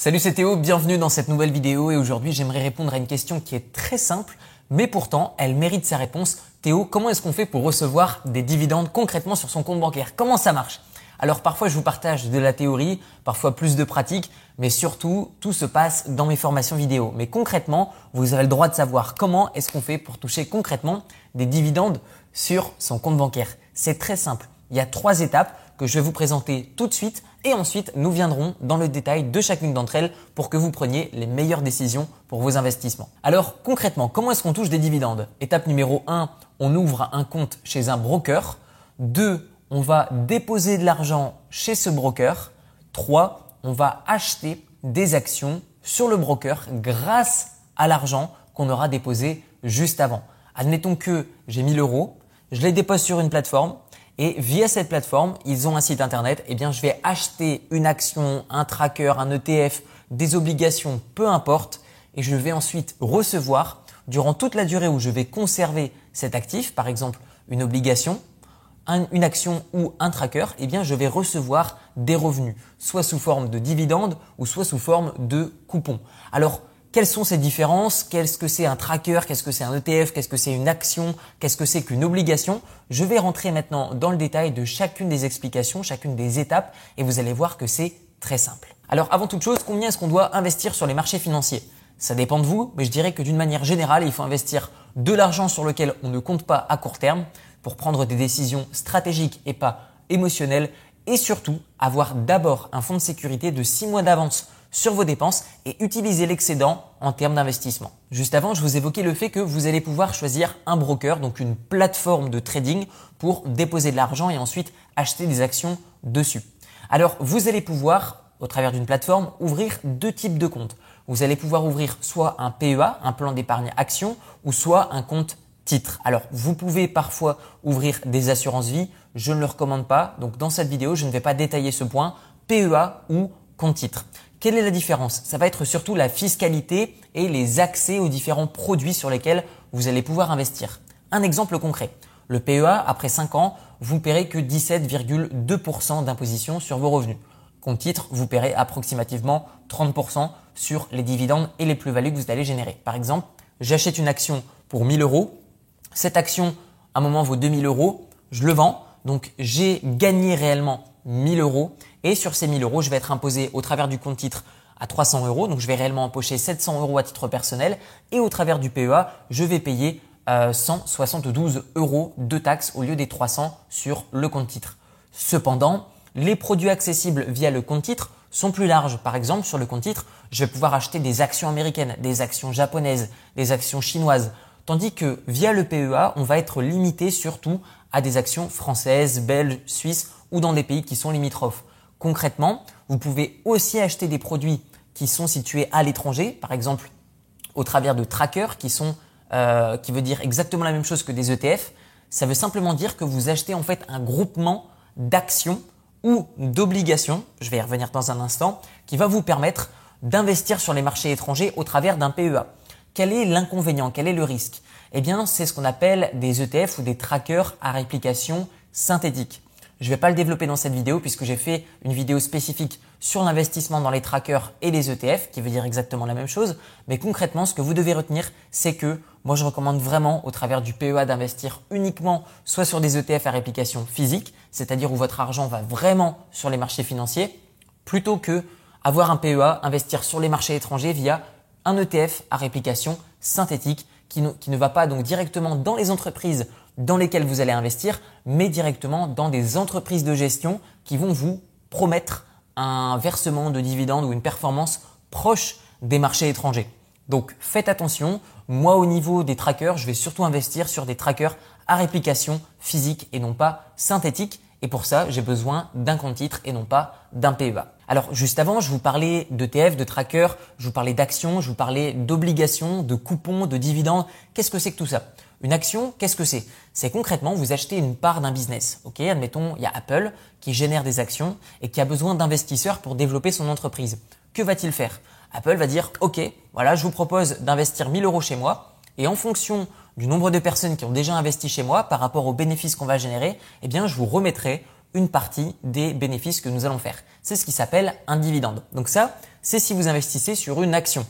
Salut c'est Théo, bienvenue dans cette nouvelle vidéo et aujourd'hui j'aimerais répondre à une question qui est très simple mais pourtant elle mérite sa réponse. Théo, comment est-ce qu'on fait pour recevoir des dividendes concrètement sur son compte bancaire? Comment ça marche? Alors parfois je vous partage de la théorie, parfois plus de pratique, mais surtout tout se passe dans mes formations vidéo. Mais concrètement, vous avez le droit de savoir comment est-ce qu'on fait pour toucher concrètement des dividendes sur son compte bancaire. C'est très simple. Il y a trois étapes que je vais vous présenter tout de suite et ensuite nous viendrons dans le détail de chacune d'entre elles pour que vous preniez les meilleures décisions pour vos investissements. Alors concrètement, comment est-ce qu'on touche des dividendes? Étape numéro 1, on ouvre un compte chez un broker. 2, on va déposer de l'argent chez ce broker. 3, on va acheter des actions sur le broker grâce à l'argent qu'on aura déposé juste avant. Admettons que j'ai 1000 euros, je les dépose sur une plateforme, et via cette plateforme, ils ont un site internet. Eh bien, je vais acheter une action, un tracker, un ETF, des obligations, peu importe. Et je vais ensuite recevoir, durant toute la durée où je vais conserver cet actif, par exemple une obligation, une action ou un tracker, eh bien, je vais recevoir des revenus, soit sous forme de dividendes ou soit sous forme de coupons. Alors, quelles sont ces différences? Qu'est-ce que c'est un tracker? Qu'est-ce que c'est un ETF Qu'est-ce que c'est une action? Qu'est-ce que c'est qu'une obligation? Je vais rentrer maintenant dans le détail de chacune des explications, chacune des étapes et vous allez voir que c'est très simple. Alors avant toute chose, combien est-ce qu'on doit investir sur les marchés financiers? Ça dépend de vous, mais je dirais que d'une manière générale, il faut investir de l'argent sur lequel on ne compte pas à court terme pour prendre des décisions stratégiques et pas émotionnelles et surtout avoir d'abord un fonds de sécurité de 6 mois d'avance sur vos dépenses et utiliser l'excédent en termes d'investissement. Juste avant, je vous évoquais le fait que vous allez pouvoir choisir un broker, donc une plateforme de trading pour déposer de l'argent et ensuite acheter des actions dessus. Alors, vous allez pouvoir, au travers d'une plateforme, ouvrir deux types de comptes. Vous allez pouvoir ouvrir soit un PEA, un plan d'épargne action, ou soit un compte titre. Alors, vous pouvez parfois ouvrir des assurances vie. Je ne le recommande pas. Donc, dans cette vidéo, je ne vais pas détailler ce point. PEA ou compte titre. Quelle est la différence? Ça va être surtout la fiscalité et les accès aux différents produits sur lesquels vous allez pouvoir investir. Un exemple concret. Le PEA, après 5 ans, vous ne paierez que 17,2% d'imposition sur vos revenus. Compte titre, vous paierez approximativement 30% sur les dividendes et les plus-values que vous allez générer. Par exemple, j'achète une action pour 1000 euros. Cette action, à un moment, vaut 2000 euros. Je le vends. Donc, j'ai gagné réellement 1000 euros. Et sur ces 1000 euros, je vais être imposé au travers du compte titre à 300 euros. Donc, je vais réellement empocher 700 euros à titre personnel. Et au travers du PEA, je vais payer 172 euh, euros de taxes au lieu des 300 sur le compte titre. Cependant, les produits accessibles via le compte titre sont plus larges. Par exemple, sur le compte titre, je vais pouvoir acheter des actions américaines, des actions japonaises, des actions chinoises. Tandis que via le PEA, on va être limité surtout à des actions françaises, belges, suisses ou dans des pays qui sont limitrophes. Concrètement, vous pouvez aussi acheter des produits qui sont situés à l'étranger, par exemple au travers de trackers qui sont euh, qui veut dire exactement la même chose que des ETF. Ça veut simplement dire que vous achetez en fait un groupement d'actions ou d'obligations, je vais y revenir dans un instant, qui va vous permettre d'investir sur les marchés étrangers au travers d'un PEA. Quel est l'inconvénient? Quel est le risque? Eh bien, c'est ce qu'on appelle des ETF ou des trackers à réplication synthétique. Je ne vais pas le développer dans cette vidéo puisque j'ai fait une vidéo spécifique sur l'investissement dans les trackers et les ETF, qui veut dire exactement la même chose. Mais concrètement, ce que vous devez retenir, c'est que moi, je recommande vraiment au travers du PEA d'investir uniquement soit sur des ETF à réplication physique, c'est-à-dire où votre argent va vraiment sur les marchés financiers, plutôt que avoir un PEA, investir sur les marchés étrangers via un ETF à réplication synthétique qui ne, va pas donc directement dans les entreprises dans lesquelles vous allez investir, mais directement dans des entreprises de gestion qui vont vous promettre un versement de dividendes ou une performance proche des marchés étrangers. Donc faites attention, moi au niveau des trackers, je vais surtout investir sur des trackers à réplication physique et non pas synthétique. Et pour ça, j'ai besoin d'un compte titre et non pas d'un PEA. Alors juste avant, je vous parlais d'ETF, de trackers, je vous parlais d'actions, je vous parlais d'obligations, de coupons, de dividendes. Qu'est-ce que c'est que tout ça? Une action, qu'est-ce que c'est? C'est concrètement, vous achetez une part d'un business. Ok, admettons, il y a Apple qui génère des actions et qui a besoin d'investisseurs pour développer son entreprise. Que va-t-il faire? Apple va dire, ok, voilà, je vous propose d'investir 1000 euros chez moi et en fonction du nombre de personnes qui ont déjà investi chez moi par rapport aux bénéfices qu'on va générer, eh bien, je vous remettrai une partie des bénéfices que nous allons faire. C'est ce qui s'appelle un dividende. Donc ça, c'est si vous investissez sur une action.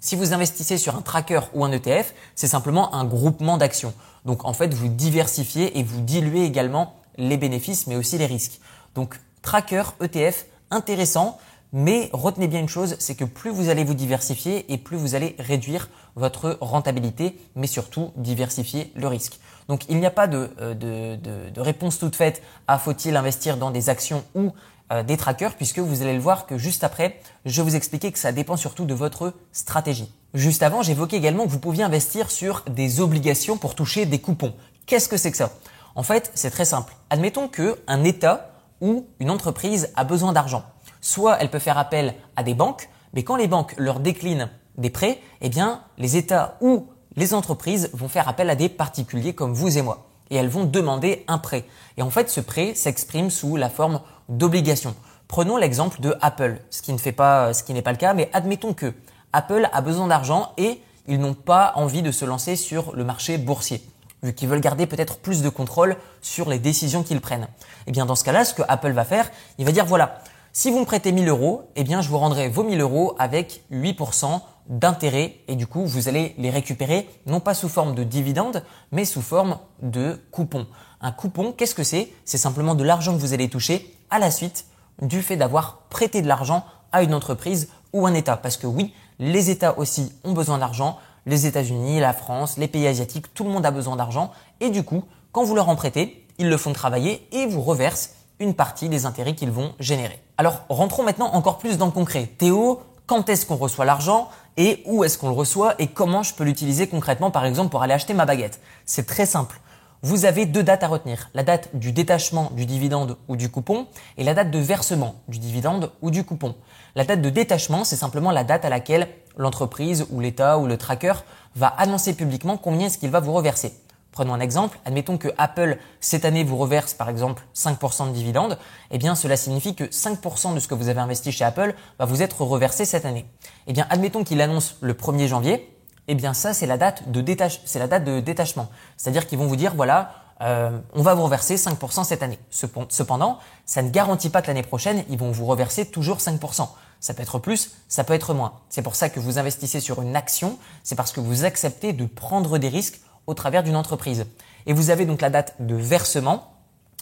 Si vous investissez sur un tracker ou un ETF, c'est simplement un groupement d'actions. Donc en fait, vous diversifiez et vous diluez également les bénéfices mais aussi les risques. Donc tracker, ETF, intéressant, mais retenez bien une chose, c'est que plus vous allez vous diversifier et plus vous allez réduire votre rentabilité, mais surtout diversifier le risque. Donc il n'y a pas de, euh, réponse toute faite à faut-il investir dans des actions ou euh, des trackers, puisque vous allez le voir que juste après, je vous expliquer que ça dépend surtout de votre stratégie. Juste avant, j'évoquais également que vous pouviez investir sur des obligations pour toucher des coupons. Qu'est-ce que c'est que ça? En fait, c'est très simple. Admettons qu'un État ou une entreprise a besoin d'argent. Soit elle peut faire appel à des banques, mais quand les banques leur déclinent des prêts, eh bien, les États ou les entreprises vont faire appel à des particuliers comme vous et moi. Et elles vont demander un prêt. Et en fait, ce prêt s'exprime sous la forme d'obligations. Prenons l'exemple de Apple, ce qui ne fait pas, ce qui n'est pas le cas, mais admettons que Apple a besoin d'argent et ils n'ont pas envie de se lancer sur le marché boursier, vu qu'ils veulent garder peut-être plus de contrôle sur les décisions qu'ils prennent. Et eh bien, dans ce cas-là, ce que Apple va faire, il va dire voilà, si vous me prêtez 1000 euros, eh bien, je vous rendrai vos 1000 euros avec 8% d'intérêt et du coup, vous allez les récupérer non pas sous forme de dividende, mais sous forme de coupon. Un coupon, qu'est-ce que c'est? C'est simplement de l'argent que vous allez toucher à la suite du fait d'avoir prêté de l'argent à une entreprise ou un État. Parce que oui, les États aussi ont besoin d'argent. Les États-Unis, la France, les pays asiatiques, tout le monde a besoin d'argent. Et du coup, quand vous leur en prêtez, ils le font travailler et vous reversent une partie des intérêts qu'ils vont générer. Alors rentrons maintenant encore plus dans le concret. Théo, quand est-ce qu'on reçoit l'argent et où est-ce qu'on le reçoit et comment je peux l'utiliser concrètement par exemple pour aller acheter ma baguette? C'est très simple. Vous avez deux dates à retenir, la date du détachement du dividende ou du coupon et la date de versement du dividende ou du coupon. La date de détachement, c'est simplement la date à laquelle l'entreprise ou l'État ou le tracker va annoncer publiquement combien est-ce qu'il va vous reverser. Prenons un exemple, admettons que Apple cette année vous reverse par exemple 5% de dividendes, eh bien cela signifie que 5% de ce que vous avez investi chez Apple va vous être reversé cette année. Eh bien admettons qu'il annonce le 1er janvier, eh bien ça c'est la date de c'est la date de détachement. C'est-à-dire qu'ils vont vous dire voilà, euh, on va vous reverser 5% cette année. Cependant, ça ne garantit pas que l'année prochaine, ils vont vous reverser toujours 5%. Ça peut être plus, ça peut être moins. C'est pour ça que vous investissez sur une action, c'est parce que vous acceptez de prendre des risques au travers d'une entreprise. Et vous avez donc la date de versement.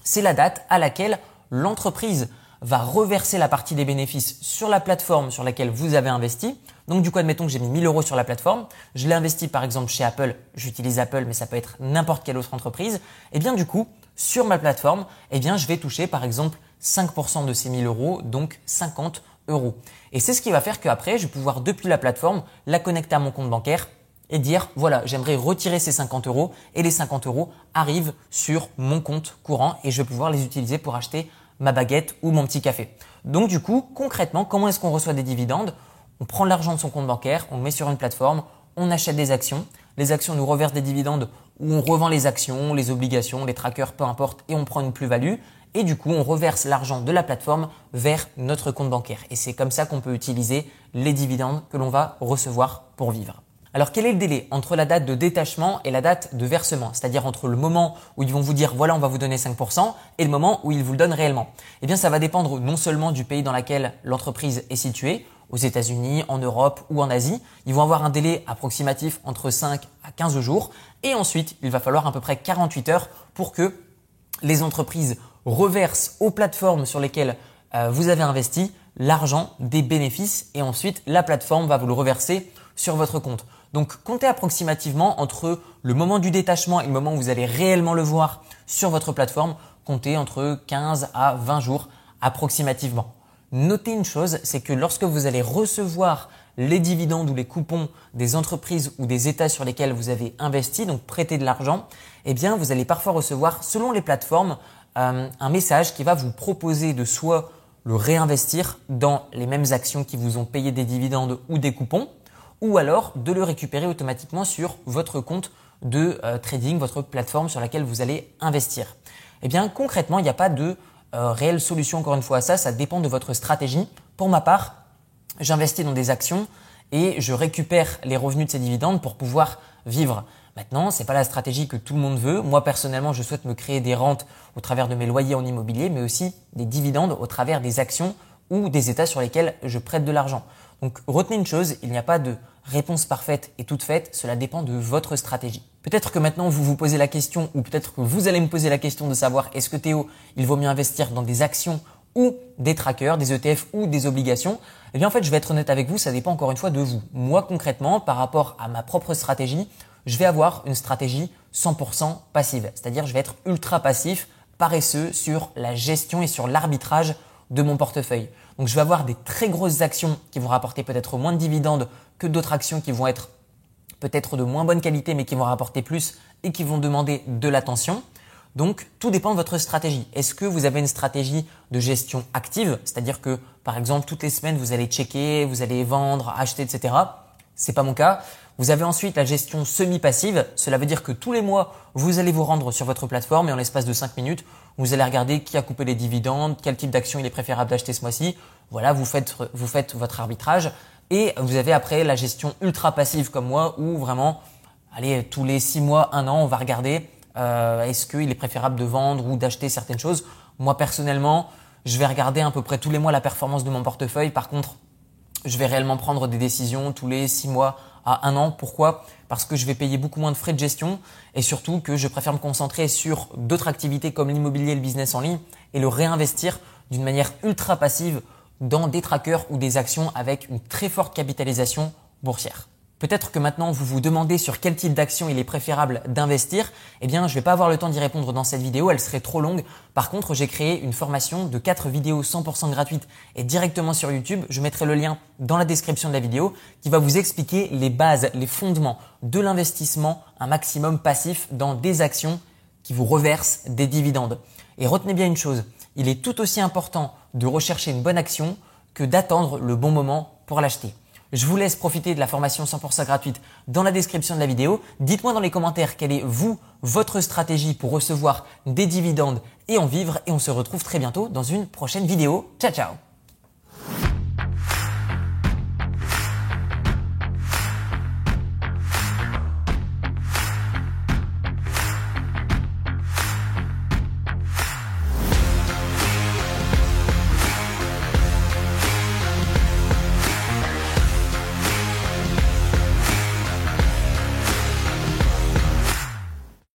C'est la date à laquelle l'entreprise va reverser la partie des bénéfices sur la plateforme sur laquelle vous avez investi. Donc du coup, admettons que j'ai mis 1000 euros sur la plateforme, je l'ai investi par exemple chez Apple, j'utilise Apple, mais ça peut être n'importe quelle autre entreprise. Et eh bien du coup, sur ma plateforme, eh bien je vais toucher par exemple 5% de ces 1000 euros, donc 50 euros. Et c'est ce qui va faire qu'après, je vais pouvoir depuis la plateforme la connecter à mon compte bancaire et dire voilà, j'aimerais retirer ces 50 euros et les 50 euros arrivent sur mon compte courant et je vais pouvoir les utiliser pour acheter ma baguette ou mon petit café. Donc du coup, concrètement, comment est-ce qu'on reçoit des dividendes? On prend l'argent de son compte bancaire, on le met sur une plateforme, on achète des actions, les actions nous reversent des dividendes ou on revend les actions, les obligations, les trackers, peu importe, et on prend une plus-value. Et du coup, on reverse l'argent de la plateforme vers notre compte bancaire. Et c'est comme ça qu'on peut utiliser les dividendes que l'on va recevoir pour vivre. Alors quel est le délai entre la date de détachement et la date de versement? C'est-à-dire entre le moment où ils vont vous dire voilà on va vous donner 5% et le moment où ils vous le donnent réellement Eh bien ça va dépendre non seulement du pays dans lequel l'entreprise est située, aux États-Unis, en Europe ou en Asie. Ils vont avoir un délai approximatif entre 5 à 15 jours et ensuite il va falloir à peu près 48 heures pour que les entreprises reversent aux plateformes sur lesquelles euh, vous avez investi l'argent des bénéfices et ensuite la plateforme va vous le reverser sur votre compte. Donc comptez approximativement entre le moment du détachement et le moment où vous allez réellement le voir sur votre plateforme, comptez entre 15 à 20 jours approximativement. Notez une chose, c'est que lorsque vous allez recevoir les dividendes ou les coupons des entreprises ou des États sur lesquels vous avez investi, donc prêté de l'argent, eh bien vous allez parfois recevoir, selon les plateformes, euh, un message qui va vous proposer de soit le réinvestir dans les mêmes actions qui vous ont payé des dividendes ou des coupons, ou alors de le récupérer automatiquement sur votre compte de euh, trading, votre plateforme sur laquelle vous allez investir. Eh bien, concrètement, il n'y a pas de euh, réelle solution encore une fois à ça, ça dépend de votre stratégie. Pour ma part, j'investis dans des actions et je récupère les revenus de ces dividendes pour pouvoir vivre. Maintenant, c'est pas la stratégie que tout le monde veut. Moi, personnellement, je souhaite me créer des rentes au travers de mes loyers en immobilier, mais aussi des dividendes au travers des actions ou des états sur lesquels je prête de l'argent. Donc, retenez une chose, il n'y a pas de réponse parfaite et toute faite. Cela dépend de votre stratégie. Peut-être que maintenant vous vous posez la question, ou peut-être que vous allez me poser la question de savoir est-ce que Théo, il vaut mieux investir dans des actions ou des trackers, des ETF ou des obligations, eh bien en fait je vais être honnête avec vous, ça dépend encore une fois de vous. Moi concrètement, par rapport à ma propre stratégie, je vais avoir une stratégie 100% passive. C'est-à-dire je vais être ultra passif, paresseux sur la gestion et sur l'arbitrage de mon portefeuille. Donc je vais avoir des très grosses actions qui vont rapporter peut-être moins de dividendes que d'autres actions qui vont être peut-être de moins bonne qualité mais qui vont rapporter plus et qui vont demander de l'attention. Donc, tout dépend de votre stratégie. Est-ce que vous avez une stratégie de gestion active, c'est-à-dire que, par exemple, toutes les semaines, vous allez checker, vous allez vendre, acheter, etc. C'est pas mon cas. Vous avez ensuite la gestion semi-passive. Cela veut dire que tous les mois, vous allez vous rendre sur votre plateforme et en l'espace de 5 minutes, vous allez regarder qui a coupé les dividendes, quel type d'action il est préférable d'acheter ce mois-ci. Voilà, vous faites, vous faites votre arbitrage. Et vous avez après la gestion ultra passive comme moi où vraiment, allez, tous les 6 mois, 1 an, on va regarder euh, est-ce qu'il est préférable de vendre ou d'acheter certaines choses Moi personnellement, je vais regarder à peu près tous les mois la performance de mon portefeuille. Par contre, je vais réellement prendre des décisions tous les six mois à un an. Pourquoi? Parce que je vais payer beaucoup moins de frais de gestion et surtout que je préfère me concentrer sur d'autres activités comme l'immobilier et le business en ligne et le réinvestir d'une manière ultra passive dans des trackers ou des actions avec une très forte capitalisation boursière. Peut-être que maintenant vous vous demandez sur quel type d'action il est préférable d'investir. Eh bien, je vais pas avoir le temps d'y répondre dans cette vidéo, elle serait trop longue. Par contre, j'ai créé une formation de 4 vidéos 100% gratuites et directement sur YouTube. Je mettrai le lien dans la description de la vidéo qui va vous expliquer les bases, les fondements de l'investissement, un maximum passif dans des actions qui vous reversent des dividendes. Et retenez bien une chose, il est tout aussi important de rechercher une bonne action que d'attendre le bon moment pour l'acheter. Je vous laisse profiter de la formation 100% gratuite dans la description de la vidéo. Dites-moi dans les commentaires quelle est vous, votre stratégie pour recevoir des dividendes et en vivre et on se retrouve très bientôt dans une prochaine vidéo. Ciao ciao